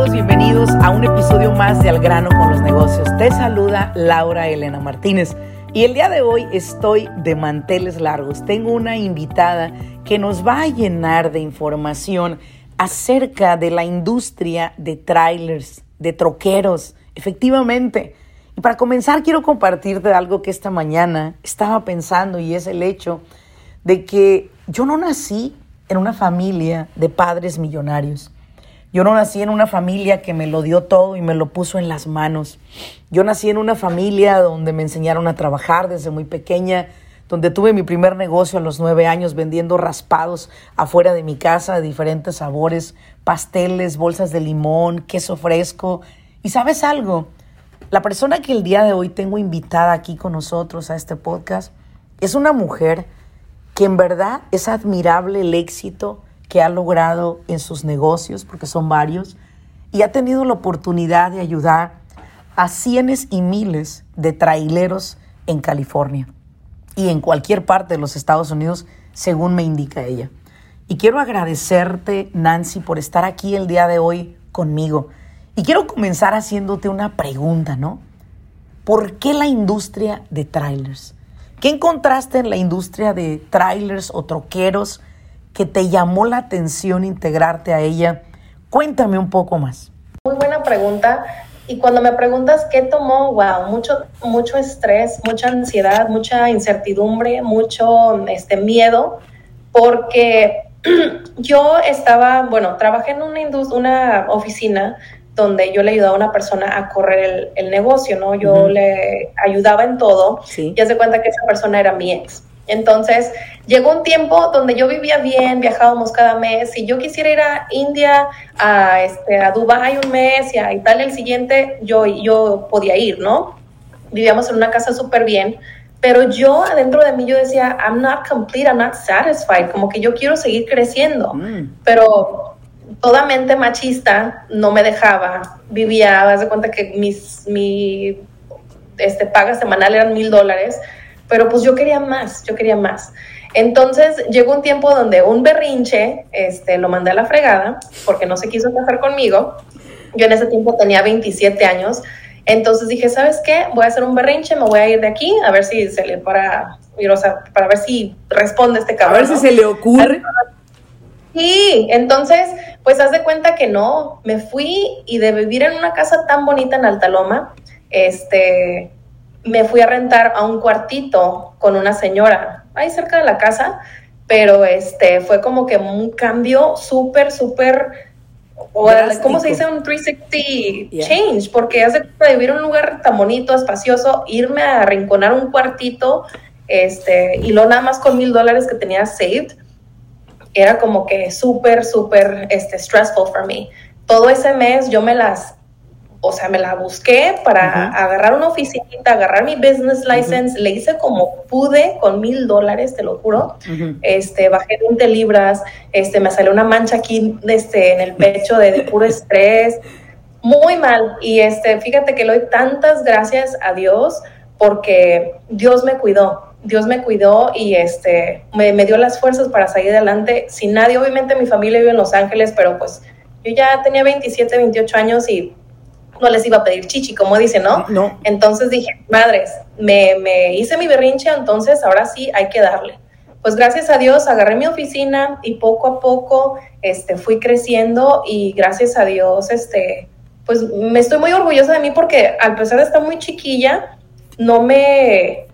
Todos? Bienvenidos a un episodio más de Al grano con los negocios. Te saluda Laura Elena Martínez. Y el día de hoy estoy de manteles largos. Tengo una invitada que nos va a llenar de información acerca de la industria de trailers, de troqueros, efectivamente. Y para comenzar quiero compartirte algo que esta mañana estaba pensando y es el hecho de que yo no nací en una familia de padres millonarios. Yo no nací en una familia que me lo dio todo y me lo puso en las manos. Yo nací en una familia donde me enseñaron a trabajar desde muy pequeña, donde tuve mi primer negocio a los nueve años vendiendo raspados afuera de mi casa de diferentes sabores, pasteles, bolsas de limón, queso fresco. Y sabes algo, la persona que el día de hoy tengo invitada aquí con nosotros a este podcast es una mujer que en verdad es admirable el éxito que ha logrado en sus negocios, porque son varios, y ha tenido la oportunidad de ayudar a cientos y miles de traileros en California y en cualquier parte de los Estados Unidos, según me indica ella. Y quiero agradecerte, Nancy, por estar aquí el día de hoy conmigo. Y quiero comenzar haciéndote una pregunta, ¿no? ¿Por qué la industria de trailers? ¿Qué encontraste en la industria de trailers o troqueros que te llamó la atención integrarte a ella? Cuéntame un poco más. Muy buena pregunta. Y cuando me preguntas qué tomó, wow, mucho, mucho estrés, mucha ansiedad, mucha incertidumbre, mucho este, miedo, porque yo estaba, bueno, trabajé en una, una oficina donde yo le ayudaba a una persona a correr el, negocio, ¿no? Yo le ayudaba en todo sí. y hace cuenta que esa persona era mi ex. Entonces, llegó un tiempo donde yo vivía bien, viajábamos cada mes. Si yo quisiera ir a India, a, este, a Dubái un mes y a Italia el siguiente, yo, yo podía ir, ¿no? Vivíamos en una casa súper bien. Pero yo adentro de mí yo decía, I'm not complete, I'm not satisfied, como que yo quiero seguir creciendo. Mm. Pero toda mente machista no me dejaba. Vivía, haz de cuenta que mis, mi este, paga semanal eran mil dólares pero pues yo quería más, yo quería más. Entonces llegó un tiempo donde un berrinche este, lo mandé a la fregada porque no se quiso casar conmigo. Yo en ese tiempo tenía 27 años. Entonces dije, ¿sabes qué? Voy a hacer un berrinche, me voy a ir de aquí a ver si se le para, o sea, para ver si responde este cabrón. A ver si se le ocurre. Sí, entonces, pues haz de cuenta que no, me fui y de vivir en una casa tan bonita en Altaloma, este, me fui a rentar a un cuartito con una señora ahí cerca de la casa, pero este fue como que un cambio súper, súper, ¿cómo se dice? Un 360 change, porque hace de vivir en un lugar tan bonito, espacioso, irme a arrinconar un cuartito, este, y lo nada más con mil dólares que tenía saved, era como que súper, súper, este, stressful for me. Todo ese mes yo me las o sea, me la busqué para agarrar una oficinita, agarrar mi business license, le hice como pude con mil dólares, te lo juro. Este, bajé 20 libras, este, me salió una mancha aquí este, en el pecho de, de puro estrés, muy mal. Y este, fíjate que le doy tantas gracias a Dios porque Dios me cuidó. Dios me cuidó y este, me, me dio las fuerzas para salir adelante. Sin nadie, obviamente mi familia vive en Los Ángeles, pero pues yo ya tenía 27, 28 años y no les iba a pedir chichi, como dice, ¿no? No. Entonces dije, madres, me, me hice mi berrinche, entonces ahora sí hay que darle. Pues gracias a Dios agarré mi oficina y poco a poco este, fui creciendo y gracias a Dios, este, pues me estoy muy orgullosa de mí porque al pesar de estar muy chiquilla, no me,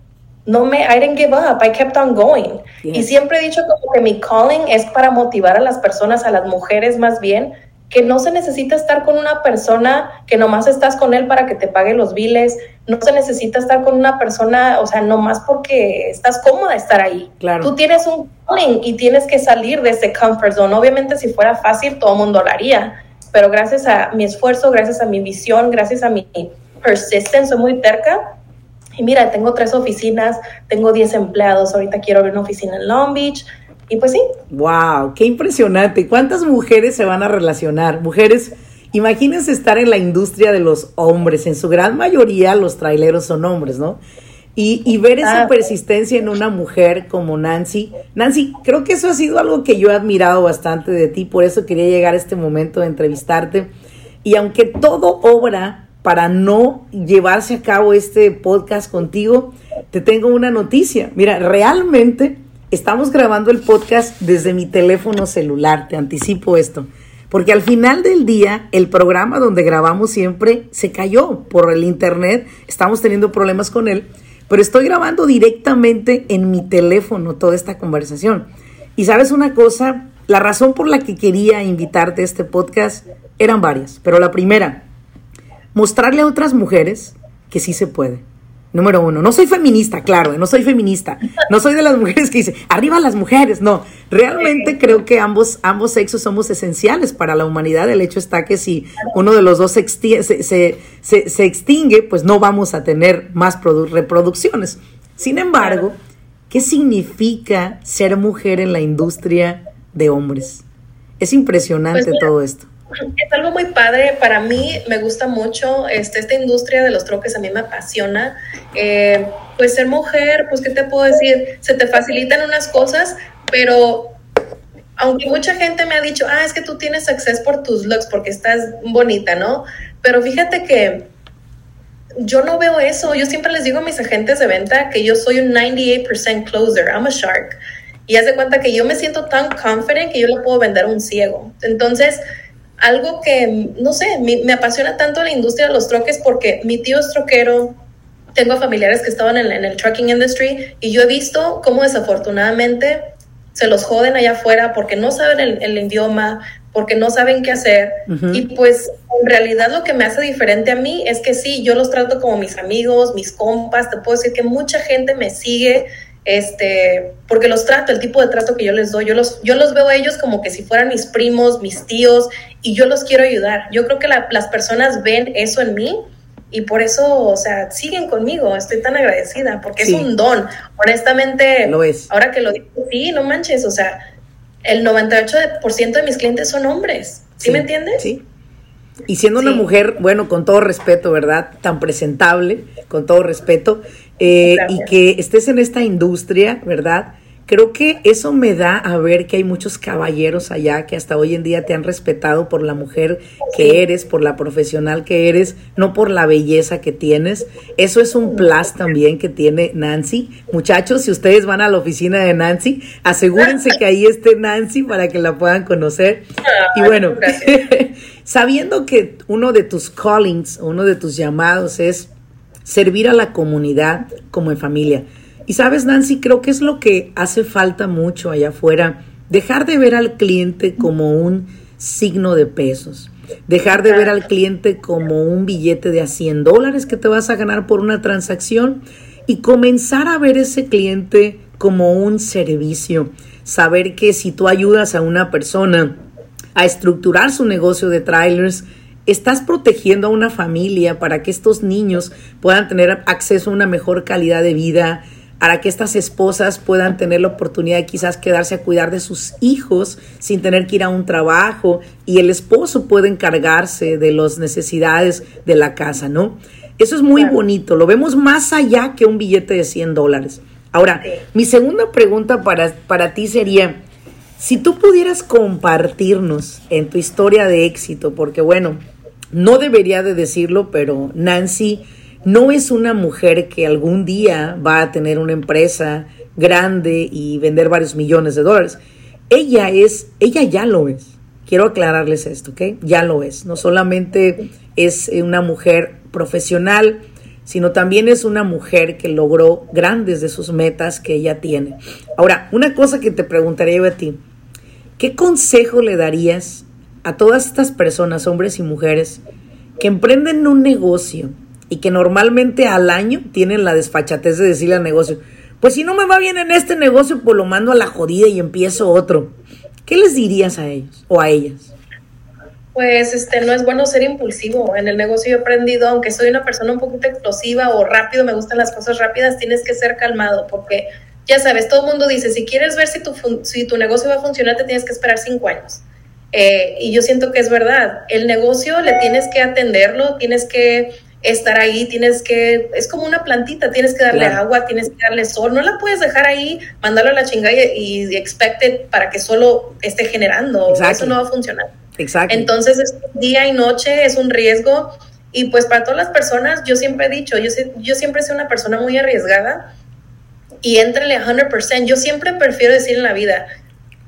no me, I didn't give up, I kept on going. Y siempre he dicho como que mi calling es para motivar a las personas, a las mujeres más bien, que no se necesita estar con una persona que nomás estás con él para que te pague los biles, no se necesita estar con una persona, o sea, nomás porque estás cómoda estar ahí. Claro. Tú tienes un calling y tienes que salir de ese comfort zone. Obviamente si fuera fácil todo el mundo lo haría, pero gracias a mi esfuerzo, gracias a mi visión, gracias a mi persistence, soy muy terca. Y mira, tengo tres oficinas, tengo 10 empleados, ahorita quiero abrir una oficina en Long Beach, y pues sí. Wow, qué impresionante. ¿Cuántas mujeres se van a relacionar? Mujeres, imagínense estar en la industria de los hombres. En su gran mayoría los traileros son hombres, ¿no? Y, ver esa ah. persistencia en una mujer como Nancy. Nancy, creo que eso ha sido algo que yo he admirado bastante de ti, por eso quería llegar a este momento de entrevistarte. Y aunque todo obra para no llevarse a cabo este podcast contigo, te tengo una noticia. Mira, realmente estamos grabando el podcast desde mi teléfono celular, te anticipo esto. Porque al final del día, el programa donde grabamos siempre se cayó por el internet, estamos teniendo problemas con él, pero estoy grabando directamente en mi teléfono toda esta conversación. Y sabes una cosa, la razón por la que quería invitarte a este podcast eran varias, pero la primera, mostrarle a otras mujeres que sí se puede Número uno, no soy feminista, claro, no soy feminista. No soy de las mujeres que dice, arriba las mujeres. No, realmente creo que ambos, ambos sexos somos esenciales para la humanidad. El hecho está que si uno de los dos se, se, extingue, pues no vamos a tener más reproducciones. Sin embargo, ¿qué significa ser mujer en la industria de hombres? Es impresionante pues todo esto. Es algo muy padre, para mí me gusta mucho este, esta industria de los troques, a mí me apasiona. Eh, pues ser mujer, pues qué te puedo decir, se te facilitan unas cosas, pero aunque mucha gente me ha dicho, ah, es que tú tienes acceso por tus looks porque estás bonita, ¿no? Pero fíjate que yo no veo eso. Yo siempre les digo a mis agentes de venta que yo soy un 98% closer. I'm a shark. Y haz de cuenta que yo me siento tan confident que yo le puedo vender a un ciego. Entonces, algo que, no sé, me, apasiona tanto la industria de los troques porque mi tío es troquero, tengo familiares que estaban en, el trucking industry y yo he visto cómo desafortunadamente se los joden allá afuera porque no saben el, idioma, porque no saben qué hacer. Y pues en realidad lo que me hace diferente a mí es que sí, yo los trato como mis amigos, mis compas, te puedo decir que mucha gente me sigue este, porque los trato, el tipo de trato que yo les doy, yo los, yo los veo a ellos como que si fueran mis primos, mis tíos, y yo los quiero ayudar. Yo creo que las personas ven eso en mí y por eso, o sea, siguen conmigo, estoy tan agradecida, porque es un don. Honestamente, lo es. ahora que lo digo, sí, no manches, o sea, el 98% de mis clientes son hombres, ¿sí, me entiendes? Sí. Y siendo una mujer, bueno, con todo respeto, ¿verdad? Tan presentable, con todo respeto, eh, y que estés en esta industria, ¿verdad? Creo que eso me da a ver que hay muchos caballeros allá que hasta hoy en día te han respetado por la mujer que eres, por la profesional que eres, no por la belleza que tienes. Eso es un plus también que tiene Nancy. Muchachos, si ustedes van a la oficina de Nancy, asegúrense que ahí esté Nancy para que la puedan conocer. Y bueno, sabiendo que uno de tus callings, uno de tus llamados es servir a la comunidad como en familia. Y sabes, Nancy, creo que es lo que hace falta mucho allá afuera, dejar de ver al cliente como un signo de pesos, dejar de ver al cliente como un billete de a 100 dólares que te vas a ganar por una transacción y comenzar a ver ese cliente como un servicio, saber que si tú ayudas a una persona a estructurar su negocio de trailers, estás protegiendo a una familia para que estos niños puedan tener acceso a una mejor calidad de vida, para que estas esposas puedan tener la oportunidad de quizás quedarse a cuidar de sus hijos sin tener que ir a un trabajo y el esposo puede encargarse de las necesidades de la casa, ¿no? Eso es muy bonito, lo vemos más allá que un billete de 100 dólares. Ahora, mi segunda pregunta para, para ti sería, si tú pudieras compartirnos en tu historia de éxito, porque bueno, no debería de decirlo, pero Nancy no es una mujer que algún día va a tener una empresa grande y vender varios millones de dólares. Ella es, ella ya lo es. Quiero aclararles esto, ¿ok? Ya lo es. No solamente es una mujer profesional, sino también es una mujer que logró grandes de sus metas que ella tiene. Ahora, una cosa que te preguntaría yo a ti, ¿qué consejo le darías a todas estas personas, hombres y mujeres, que emprenden un negocio y que normalmente al año tienen la desfachatez de decirle al negocio, pues si no me va bien en este negocio, pues lo mando a la jodida y empiezo otro. ¿Qué les dirías a ellos o a ellas? Pues este no es bueno ser impulsivo. En el negocio yo he aprendido, aunque soy una persona un poquito explosiva o rápido, me gustan las cosas rápidas, tienes que ser calmado porque ya sabes, todo el mundo dice, si quieres ver si tu, si tu negocio va a funcionar, te tienes que esperar cinco años. Eh, y yo siento que es verdad. El negocio le tienes que atenderlo, tienes que estar ahí, tienes que, es como una plantita, tienes que darle agua, tienes que darle sol, no la puedes dejar ahí, mandarlo a la chingada y, y expected para que solo esté generando, eso no va a funcionar. Exacto. Entonces, es día y noche es un riesgo y pues para todas las personas, yo siempre he dicho, yo, yo siempre soy una persona muy arriesgada y entrele 100%, yo siempre prefiero decir en la vida,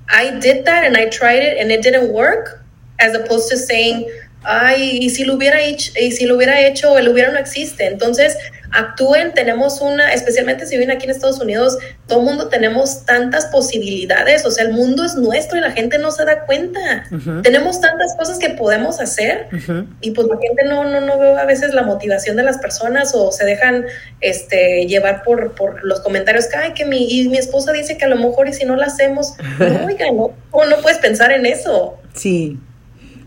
I did that and I tried it and it didn't work, as opposed to saying, ay, y si lo hubiera hecho, y si lo hubiera hecho, el hubiera no existe. Entonces, actúen, tenemos una, especialmente si viven aquí en Estados Unidos, todo el mundo tenemos tantas posibilidades, o sea, el mundo es nuestro y la gente no se da cuenta. Tenemos tantas cosas que podemos hacer y pues la gente no, no, no ve a veces la motivación de las personas o se dejan este, llevar por, por los comentarios que, ay, que mi, y mi esposa dice que a lo mejor y si no lo hacemos, no, oiga, no, no puedes pensar en eso. Sí,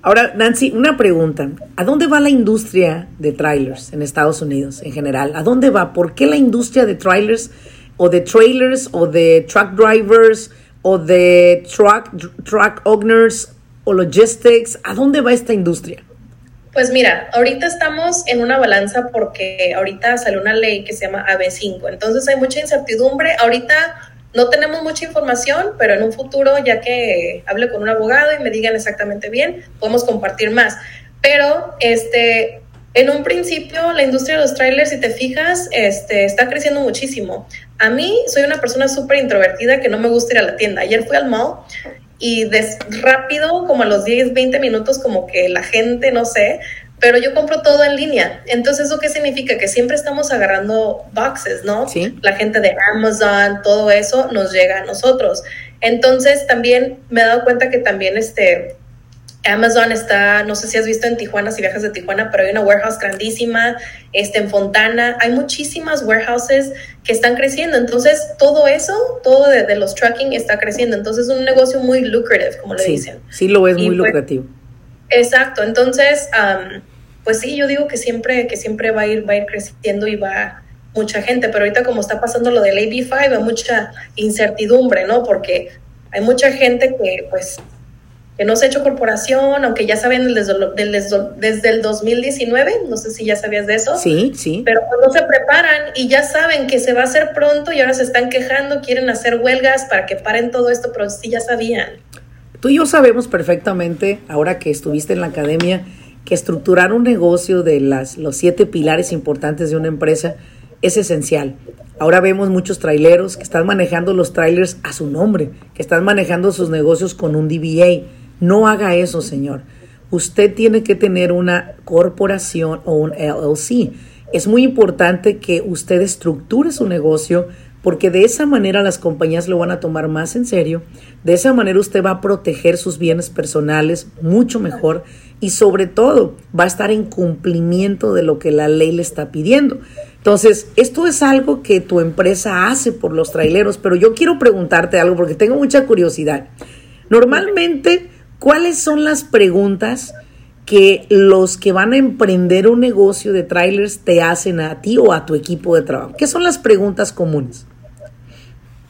Ahora, Nancy, una pregunta. ¿A dónde va la industria de trailers en Estados Unidos en general? ¿A dónde va? ¿Por qué la industria de trailers o de trailers o de truck drivers o de truck, truck owners o logistics? ¿A dónde va esta industria? Pues mira, ahorita estamos en una balanza porque ahorita salió una ley que se llama AB5, entonces hay mucha incertidumbre. Ahorita no tenemos mucha información, pero en un futuro, ya que hable con un abogado y me digan exactamente bien, podemos compartir más. Pero este, en un principio, la industria de los trailers, si te fijas, este, está creciendo muchísimo. A mí soy una persona súper introvertida que no me gusta ir a la tienda. Ayer fui al mall y des rápido, como a los 10, 20 minutos, como que la gente, no sé, pero yo compro todo en línea. Entonces, ¿eso qué significa? Que siempre estamos agarrando boxes, ¿no? Sí. La gente de Amazon, todo eso nos llega a nosotros. Entonces, también me he dado cuenta que también este Amazon está, no sé si has visto en Tijuana, si viajas de Tijuana, pero hay una warehouse grandísima, este, en Fontana, hay muchísimas warehouses que están creciendo. Entonces, todo eso, todo de, los trucking está creciendo. Entonces, es un negocio muy lucrative, como le dicen. Sí, lo es muy pues, lucrativo. Exacto. Entonces, pues sí, yo digo que siempre, que siempre va a ir, va a ir creciendo y va mucha gente, pero ahorita como está pasando lo del AB5, hay mucha incertidumbre, ¿no? Porque hay mucha gente que pues que no se ha hecho corporación, aunque ya saben desde, desde, el 2019, no sé si ya sabías de eso. Sí, sí. Pero no se preparan y ya saben que se va a hacer pronto y ahora se están quejando, quieren hacer huelgas para que paren todo esto, pero sí ya sabían. Tú y yo sabemos perfectamente, ahora que estuviste en la academia, que estructurar un negocio de las, los siete pilares importantes de una empresa es esencial. Ahora vemos muchos traileros que están manejando los trailers a su nombre, que están manejando sus negocios con un DBA. No haga eso, señor. Usted tiene que tener una corporación o un LLC. Es muy importante que usted estructure su negocio porque de esa manera las compañías lo van a tomar más en serio, de esa manera usted va a proteger sus bienes personales mucho mejor y sobre todo va a estar en cumplimiento de lo que la ley le está pidiendo. Entonces, esto es algo que tu empresa hace por los traileros, pero yo quiero preguntarte algo porque tengo mucha curiosidad. Normalmente, ¿cuáles son las preguntas que los que van a emprender un negocio de trailers te hacen a ti o a tu equipo de trabajo? ¿Qué son las preguntas comunes?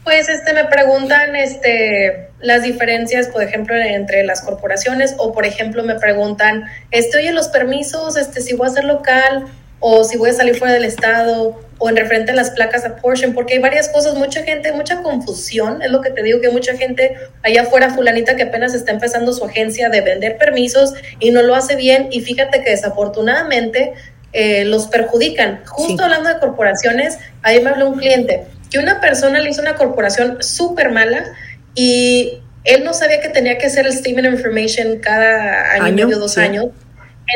Pues este me preguntan este las diferencias, por ejemplo, entre las corporaciones o por ejemplo me preguntan, este, oye, los permisos, este si voy a ser local o si voy a salir fuera del estado o en referente a las placas a portion, porque hay varias cosas, mucha gente, mucha confusión, es lo que te digo que mucha gente allá afuera fulanita que apenas está empezando su agencia de vender permisos y no lo hace bien y fíjate que desafortunadamente eh, los perjudican. Justo hablando de corporaciones, ahí me habló un cliente que una persona le hizo una corporación súper mala y él no sabía que tenía que hacer el statement of information cada año, y medio, dos años.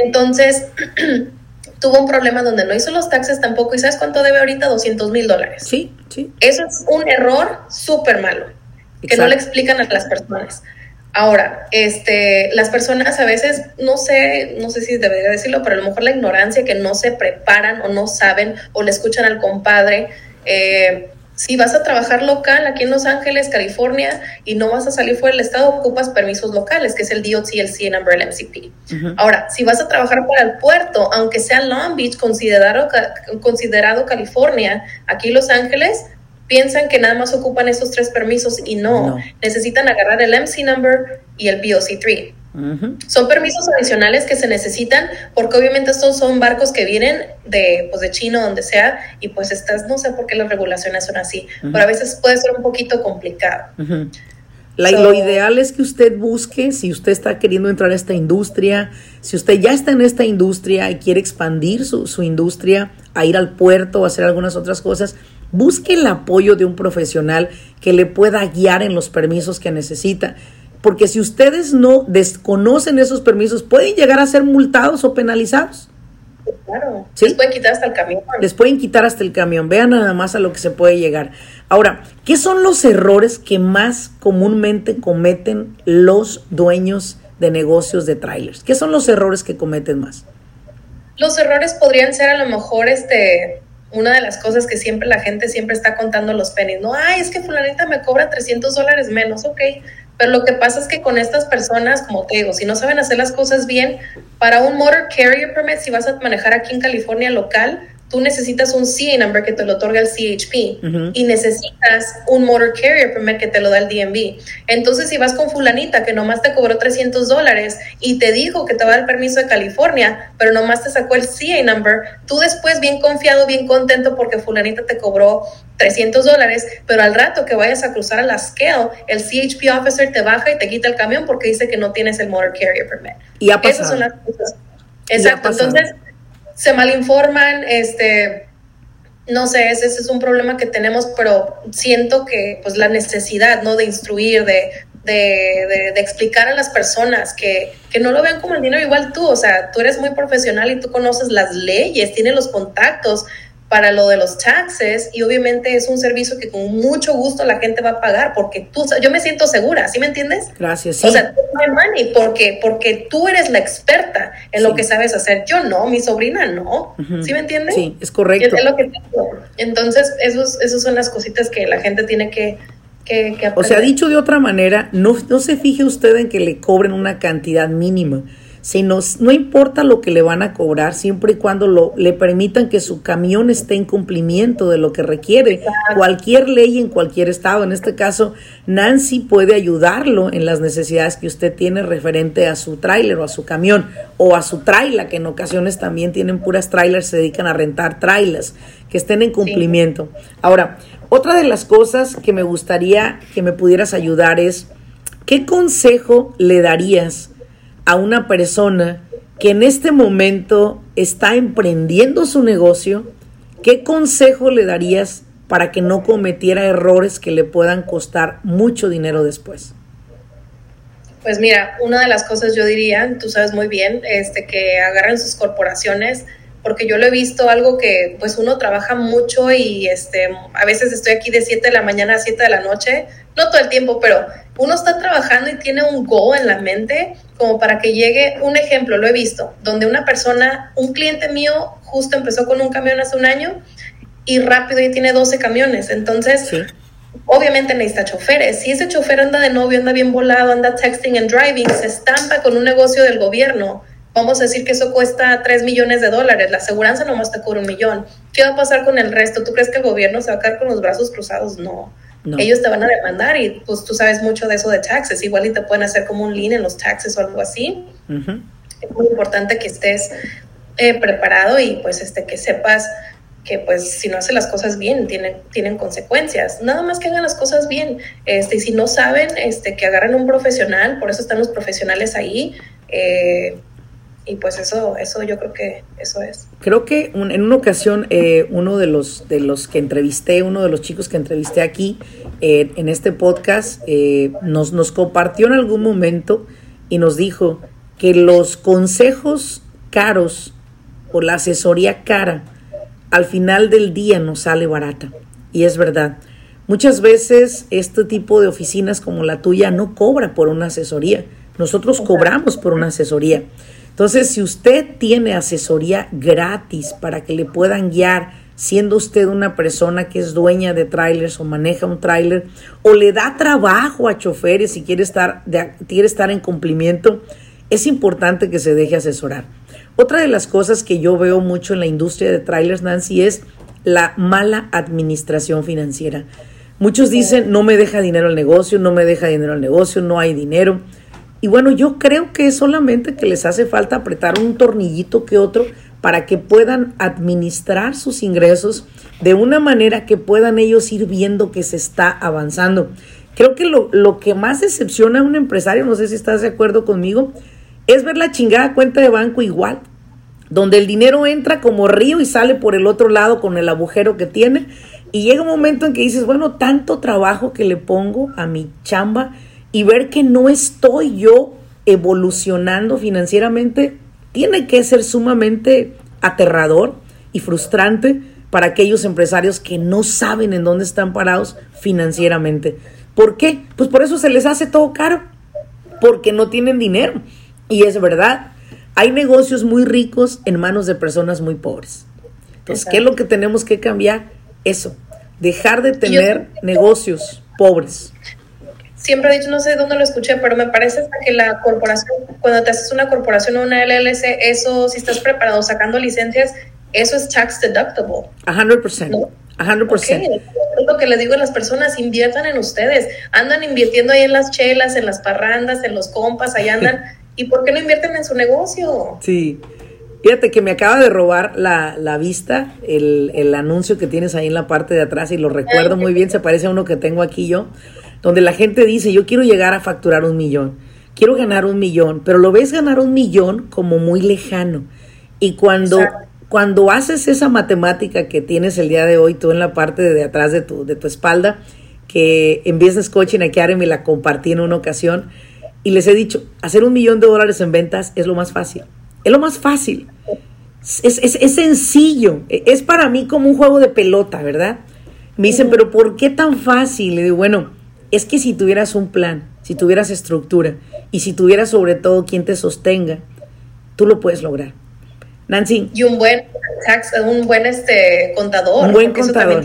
Entonces, tuvo un problema donde no hizo los taxes tampoco. ¿Y sabes cuánto debe ahorita? 200 mil dólares. Sí, sí. Eso es un error súper malo, que no le explican a las personas. Ahora, este, las personas a veces, no sé, no sé si debería decirlo, pero a lo mejor la ignorancia que no se preparan o no saben o le escuchan al compadre, eh, si vas a trabajar local aquí en Los Ángeles, California, y no vas a salir fuera del estado, ocupas permisos locales, que es el DOT, el CNumber, el MCP. Ahora, si vas a trabajar para el puerto, aunque sea Long Beach, considerado, considerado California, aquí Los Ángeles, piensan que nada más ocupan esos tres permisos y no, necesitan agarrar el MC number y el BOC3. Son permisos adicionales que se necesitan porque obviamente estos son barcos que vienen de, pues de China o donde sea y pues estas, no sé por qué las regulaciones son así, pero a veces puede ser un poquito complicado. lo ideal es que usted busque, si usted está queriendo entrar a esta industria, si usted ya está en esta industria y quiere expandir su, su industria, a ir al puerto o hacer algunas otras cosas, busque el apoyo de un profesional que le pueda guiar en los permisos que necesita porque si ustedes no desconocen esos permisos, pueden llegar a ser multados o penalizados. Claro, ¿Sí? les pueden quitar hasta el camión. Les pueden quitar hasta el camión. Vean nada más a lo que se puede llegar. Ahora, ¿qué son los errores que más comúnmente cometen los dueños de negocios de trailers? ¿Qué son los errores que cometen más? Los errores podrían ser a lo mejor este una de las cosas que siempre la gente siempre está contando los pennies, no, ay, es que fulanita me cobra 300 dólares menos, ok, pero lo que pasa es que con estas personas, como te digo, si no saben hacer las cosas bien, para un motor carrier permit, si vas a manejar aquí en California local, tú necesitas un CA number que te lo otorga el CHP y necesitas un motor carrier permit que te lo da el DMV. Entonces, si vas con fulanita que nomás te cobró 300 dólares y te dijo que te va a dar el permiso de California, pero nomás te sacó el CA number, tú después bien confiado, bien contento porque fulanita te cobró 300 dólares, pero al rato que vayas a cruzar a la scale, el CHP officer te baja y te quita el camión porque dice que no tienes el motor carrier permit. Y ha Esas son las cosas. Exacto. Entonces, se malinforman, este, no sé, ese, es un problema que tenemos, pero siento que pues la necesidad, ¿no? De instruir, de, de, de, explicar a las personas que, que, no lo vean como el dinero igual tú, o sea, tú eres muy profesional y tú conoces las leyes, tienes los contactos, para lo de los taxes y obviamente es un servicio que con mucho gusto la gente va a pagar porque tú, yo me siento segura, ¿sí me entiendes? Gracias. Sí. O sea, money porque, porque tú eres la experta en lo que sabes hacer. Yo no, mi sobrina no. ¿Sí me entiendes? Sí, es correcto. Es, lo que Entonces, esos, esos son las cositas que la gente tiene que, que, que O sea, dicho de otra manera, no, no se fije usted en que le cobren una cantidad mínima si nos, no importa lo que le van a cobrar, siempre y cuando lo, le permitan que su camión esté en cumplimiento de lo que requiere cualquier ley en cualquier estado. En este caso, Nancy puede ayudarlo en las necesidades que usted tiene referente a su tráiler o a su camión o a su traila, que en ocasiones también tienen puras trailers, se dedican a rentar trailers, que estén en cumplimiento. Ahora, otra de las cosas que me gustaría que me pudieras ayudar es, ¿qué consejo le darías? A una persona que en este momento está emprendiendo su negocio, ¿qué consejo le darías para que no cometiera errores que le puedan costar mucho dinero después? Pues mira, una de las cosas yo diría, tú sabes muy bien, este, que agarren sus corporaciones, porque yo lo he visto algo que pues uno trabaja mucho y este, a veces estoy aquí de 7 de la mañana a 7 de la noche, no todo el tiempo, pero uno está trabajando y tiene un go en la mente como para que llegue un ejemplo, lo he visto, donde una persona, un cliente mío justo empezó con un camión hace un año y rápido ya tiene 12 camiones, entonces... Obviamente necesita choferes. Si ese chofer anda de novio, anda bien volado, anda texting and driving, se estampa con un negocio del gobierno, vamos a decir que eso cuesta 3 millones de dólares, la aseguranza nomás te cubre un millón. ¿Qué va a pasar con el resto? ¿Tú crees que el gobierno se va a quedar con los brazos cruzados? No. Ellos te van a demandar y pues tú sabes mucho de eso de taxes. Igual y te pueden hacer como un lean en los taxes o algo así. Es muy importante que estés eh, preparado y pues este que sepas que pues si no haces las cosas bien tienen, tienen consecuencias. Nada más que hagan las cosas bien. Este, y si no saben, este, que agarren un profesional, por eso están los profesionales ahí. Eh, y pues eso, eso yo creo que eso es. Creo que en una ocasión eh, uno de los, de los que entrevisté, uno de los chicos que entrevisté aquí eh, en este podcast, eh, nos, nos compartió en algún momento y nos dijo que los consejos caros o la asesoría cara al final del día nos sale barata. Y es verdad, Muchas veces este tipo de oficinas como la tuya no cobra por una asesoría. Nosotros cobramos por una asesoría. Entonces, si usted tiene asesoría gratis para que le puedan guiar, siendo usted una persona que es dueña de trailers o maneja un trailer, o le da trabajo a choferes y quiere estar, quiere estar en cumplimiento, es importante que se deje asesorar. Otra de las cosas que yo veo mucho en la industria de trailers, Nancy, es la mala administración financiera. Muchos dicen, no me deja dinero el negocio, no me deja dinero el negocio, no hay dinero. Y bueno, yo creo que es solamente que les hace falta apretar un tornillito que otro para que puedan administrar sus ingresos de una manera que puedan ellos ir viendo que se está avanzando. Creo que lo, lo que más decepciona a un empresario, no sé si estás de acuerdo conmigo, es ver la chingada cuenta de banco igual, donde el dinero entra como río y sale por el otro lado con el agujero que tiene. Y llega un momento en que dices, bueno, tanto trabajo que le pongo a mi chamba y ver que no estoy yo evolucionando financieramente, tiene que ser sumamente aterrador y frustrante para aquellos empresarios que no saben en dónde están parados financieramente. ¿Por qué? Pues por eso se les hace todo caro, porque no tienen dinero. Y es verdad, hay negocios muy ricos en manos de personas muy pobres. Entonces, ¿qué es lo que tenemos que cambiar? Eso, dejar de tener negocios pobres. Siempre he dicho, no sé dónde lo escuché, pero me parece que la corporación, cuando te haces una corporación o una LLC, eso, si estás preparado sacando licencias, eso es tax deductible. A 100%. A 100%. lo que les digo a las personas, inviertan en ustedes. Andan invirtiendo ahí en las chelas, en las parrandas, en los compas, ahí andan. ¿Y por qué no invierten en su negocio? Sí. Fíjate que me acaba de robar la, la vista el, el, anuncio que tienes ahí en la parte de atrás y lo recuerdo muy bien, se parece a uno que tengo aquí yo, donde la gente dice, yo quiero llegar a facturar un millón, quiero ganar un millón, pero lo ves ganar un millón como muy lejano. Y cuando, cuando haces esa matemática que tienes el día de hoy, tú en la parte de atrás de tu, de tu espalda, que en Business Coaching Academy la compartí en una ocasión, y les he dicho, hacer un millón de dólares en ventas es lo más fácil. Es lo más fácil. Es, es, sencillo. E, es para mí como un juego de pelota, ¿verdad? Me dicen, pero ¿por qué tan fácil? Le digo, bueno, es que si tuvieras un plan, si tuvieras estructura y si tuvieras sobre todo quien te sostenga, tú lo puedes lograr. Nancy. Y un buen un buen este contador. Un buen contador.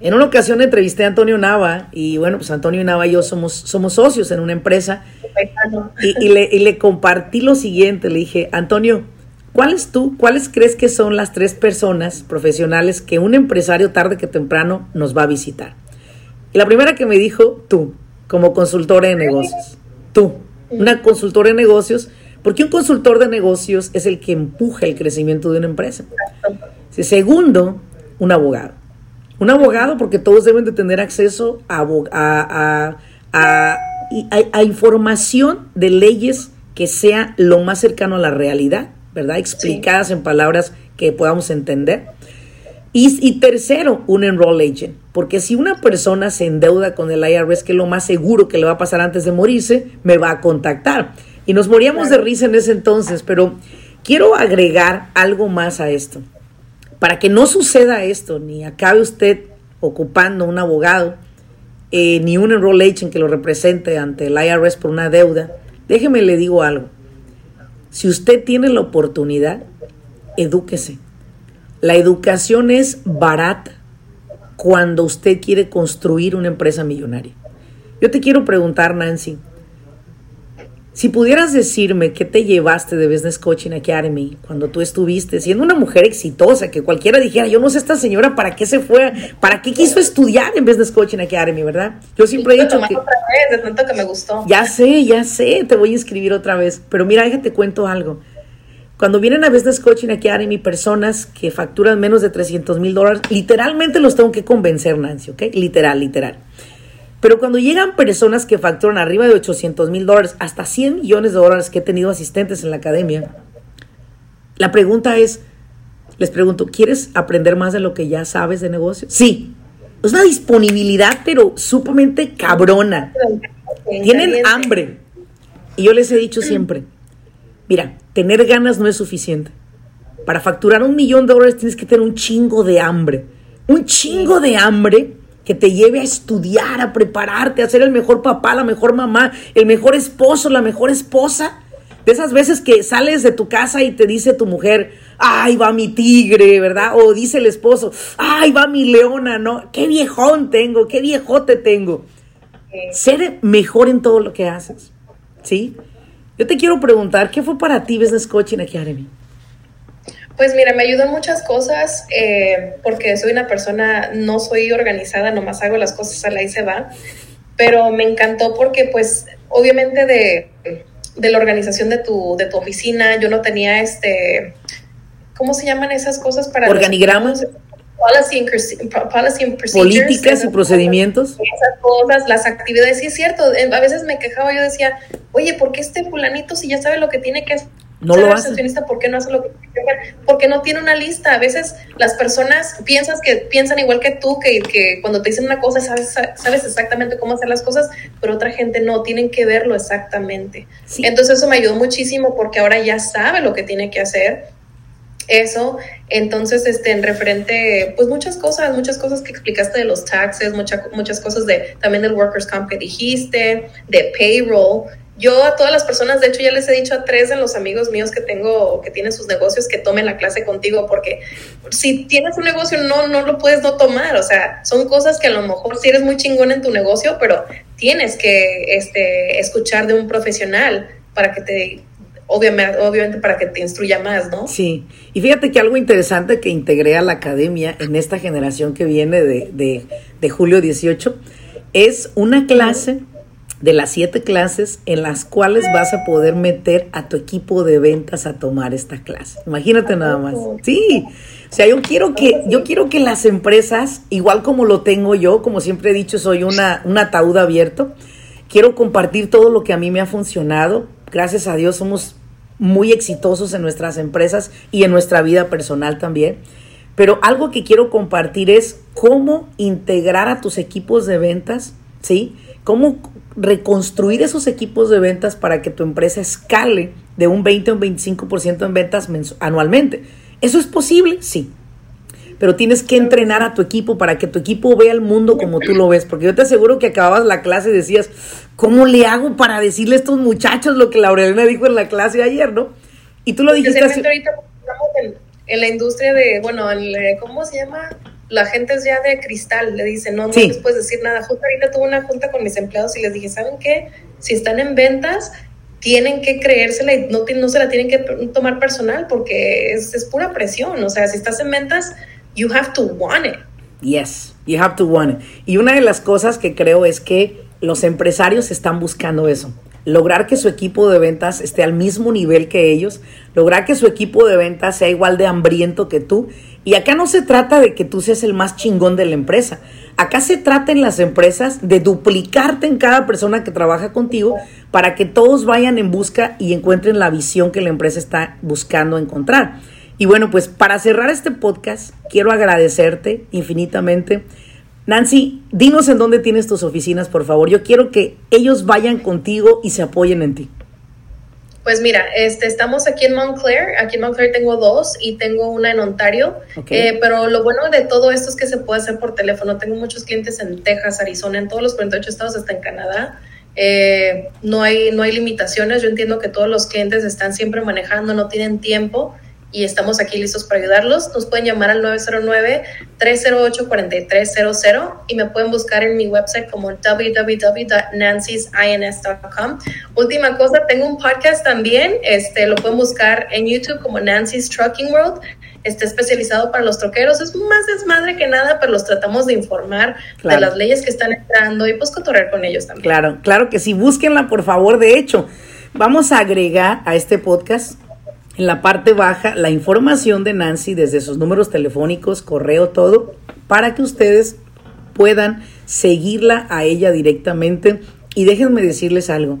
En una ocasión entrevisté a Antonio Nava y bueno, pues Antonio Nava y yo somos, somos socios en una empresa y, le, y le compartí lo siguiente, le dije, Antonio, ¿cuáles tú, cuáles crees que son las tres personas profesionales que un empresario tarde que temprano nos va a visitar? Y la primera que me dijo, tú, como consultora de negocios, tú, una consultora de negocios, porque un consultor de negocios es el que empuja el crecimiento de una empresa. Segundo, un abogado. Un abogado porque todos deben de tener acceso a, a, a, a, información de leyes que sea lo más cercano a la realidad, ¿verdad? Explicadas en palabras que podamos entender. Y, y, tercero, un enroll agent. Porque si una persona se endeuda con el IRS, que es lo más seguro que le va a pasar antes de morirse, me va a contactar. Y nos moríamos de risa en ese entonces, pero quiero agregar algo más a esto. Para que no suceda esto, ni acabe usted ocupando un abogado, eh, ni un enroll agent que lo represente ante el IRS por una deuda, déjeme le digo algo. Si usted tiene la oportunidad, edúquese. La educación es barata cuando usted quiere construir una empresa millonaria. Yo te quiero preguntar, Nancy, si pudieras decirme qué te llevaste de Business Coaching Academy cuando tú estuviste siendo una mujer exitosa, que cualquiera dijera, yo no sé esta señora para qué se fue, para qué quiso estudiar en Business Coaching Academy, ¿verdad? Yo siempre he dicho que... Otra vez, de tanto que me gustó. Ya sé, ya sé, te voy a inscribir otra vez. Pero mira, déjate cuento algo. Cuando vienen a Business Coaching Academy personas que facturan menos de 300 mil dólares, literalmente los tengo que convencer, Nancy, ¿ok? Literal, literal. Pero cuando llegan personas que facturan arriba de 800 mil dólares, hasta 100 millones de dólares que he tenido asistentes en la academia, la pregunta es, les pregunto, ¿quieres aprender más de lo que ya sabes de negocio? Sí. Es una disponibilidad, pero sumamente cabrona. Tienen hambre. Y yo les he dicho siempre, mira, tener ganas no es suficiente. Para facturar un millón de dólares tienes que tener un chingo de hambre. Un chingo de hambre que te lleve a estudiar, a prepararte, a ser el mejor papá, la mejor mamá, el mejor esposo, la mejor esposa. De esas veces que sales de tu casa y te dice tu mujer, ay, va mi tigre, ¿verdad? O dice el esposo, ay, va mi leona, ¿no? Qué viejón tengo, qué viejote tengo. Ser mejor en todo lo que haces, ¿sí? Yo te quiero preguntar, ¿qué fue para ti Business Coaching Academy? Pues mira, me ayudó muchas cosas eh, porque soy una persona, no soy organizada, nomás hago las cosas a la y se va, pero me encantó porque pues obviamente de, de la organización de tu, de tu oficina, yo no tenía este, ¿cómo se llaman esas cosas para... Organigramas. Políticas y procedimientos. Esas cosas, las actividades, sí es cierto, a veces me quejaba, yo decía, oye, ¿por qué este fulanito si ya sabe lo que tiene que hacer? no lo hace. ¿Por qué no hace lo que Porque no tiene una lista. A veces las personas piensas que piensan igual que tú, que, que cuando te dicen una cosa sabes, sabes exactamente cómo hacer las cosas, pero otra gente no, tienen que verlo exactamente. Entonces eso me ayudó muchísimo porque ahora ya sabe lo que tiene que hacer. Eso, entonces, este, en referente, pues muchas cosas, muchas cosas que explicaste de los taxes, muchas muchas cosas de también del workers comp que dijiste, de payroll, yo a todas las personas, de hecho ya les he dicho a tres de los amigos míos que tengo, que tienen sus negocios, que tomen la clase contigo, porque si tienes un negocio no, no lo puedes no tomar, o sea, son cosas que a lo mejor si eres muy chingón en tu negocio, pero tienes que este, escuchar de un profesional para que te, obviamente, obviamente para que te instruya más, ¿no? Sí, y fíjate que algo interesante que integré a la academia en esta generación que viene de, de, de julio 18 es una clase de las siete clases en las cuales vas a poder meter a tu equipo de ventas a tomar esta clase. Imagínate nada más. Sí. O sea, yo quiero que, yo quiero que las empresas, igual como lo tengo yo, como siempre he dicho, soy una, un ataúd abierto. Quiero compartir todo lo que a mí me ha funcionado. Gracias a Dios somos muy exitosos en nuestras empresas y en nuestra vida personal también. Pero algo que quiero compartir es cómo integrar a tus equipos de ventas, ¿sí? Cómo reconstruir esos equipos de ventas para que tu empresa escale de un 20 a un 25% en ventas anualmente. ¿Eso es posible? Sí. Pero tienes que entrenar a tu equipo para que tu equipo vea el mundo como tú lo ves. Porque yo te aseguro que acababas la clase y decías, ¿cómo le hago para decirle a estos muchachos lo que Laurelena dijo en la clase ayer, no? Y tú lo dijiste. Así. ahorita estamos en, en, la industria de, bueno, ¿cómo se llama? la gente es ya de cristal, le dicen, no, no les puedes decir nada. Justo ahorita tuve una junta con mis empleados y les dije, ¿saben qué? Si están en ventas, tienen que creérsela y no, no se la tienen que tomar personal porque es, es pura presión. O sea, si estás en ventas, you have to want it. Yes, you have to want it. Y una de las cosas que creo es que los empresarios están buscando eso lograr que su equipo de ventas esté al mismo nivel que ellos, lograr que su equipo de ventas sea igual de hambriento que tú. Y acá no se trata de que tú seas el más chingón de la empresa. Acá se trata en las empresas de duplicarte en cada persona que trabaja contigo para que todos vayan en busca y encuentren la visión que la empresa está buscando encontrar. Y bueno, pues para cerrar este podcast, quiero agradecerte infinitamente Nancy, dinos en dónde tienes tus oficinas, por favor. Yo quiero que ellos vayan contigo y se apoyen en ti. Pues mira, este, estamos aquí en Montclair. Aquí en Montclair tengo dos y tengo una en Ontario. Eh, pero lo bueno de todo esto es que se puede hacer por teléfono. Tengo muchos clientes en Texas, Arizona, en todos los 48 estados, hasta en Canadá. Eh, no, hay, no hay limitaciones. Yo entiendo que todos los clientes están siempre manejando, no tienen tiempo y estamos aquí listos para ayudarlos. Nos pueden llamar al 909-308-4300 y me pueden buscar en mi website como www.nancysins.com. Última cosa, tengo un podcast también, este, lo pueden buscar en YouTube como Nancy's Trucking World. Está especializado para los troqueros, es más desmadre que nada, pero los tratamos de informar de las leyes que están entrando y pues cotorrear con ellos también. Claro, claro que sí, búsquenla por favor. De hecho, vamos a agregar a este podcast en la parte baja la información de Nancy desde sus números telefónicos, correo, todo, para que ustedes puedan seguirla a ella directamente. Y déjenme decirles algo.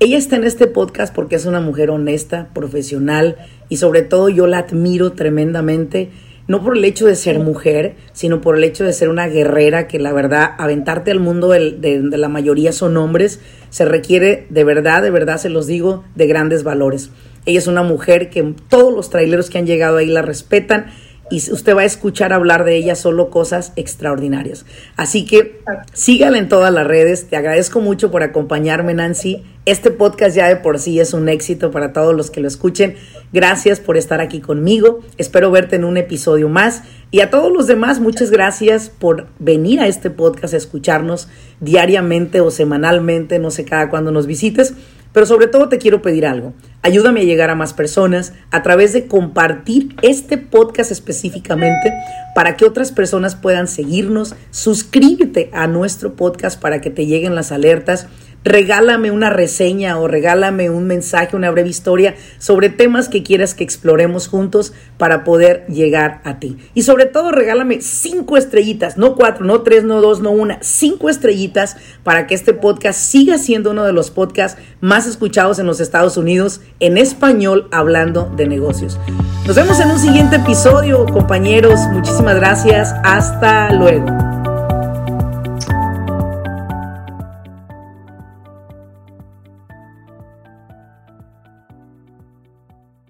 Ella está en este podcast porque es una mujer honesta, profesional y sobre todo yo la admiro tremendamente, no por el hecho de ser mujer, sino por el hecho de ser una guerrera que la verdad, aventarte al mundo de, de la mayoría son hombres, se requiere de verdad, de verdad se los digo, de grandes valores. Ella es una mujer que todos los traileros que han llegado ahí la respetan y usted va a escuchar hablar de ella solo cosas extraordinarias. Así que sígala en todas las redes. Te agradezco mucho por acompañarme, Nancy. Este podcast ya de por sí es un éxito para todos los que lo escuchen. Gracias por estar aquí conmigo. Espero verte en un episodio más. Y a todos los demás, muchas gracias por venir a este podcast a escucharnos diariamente o semanalmente, no sé cada cuándo nos visites. Pero sobre todo te quiero pedir algo. Ayúdame a llegar a más personas a través de compartir este podcast específicamente para que otras personas puedan seguirnos. Suscríbete a nuestro podcast para que te lleguen las alertas regálame una reseña o regálame un mensaje, una breve historia sobre temas que quieras que exploremos juntos para poder llegar a ti. Y sobre todo regálame cinco estrellitas, no cuatro, no tres, no dos, no una, cinco estrellitas para que este podcast siga siendo uno de los podcasts más escuchados en los Estados Unidos en español hablando de negocios. Nos vemos en un siguiente episodio, compañeros. Muchísimas gracias. Hasta luego.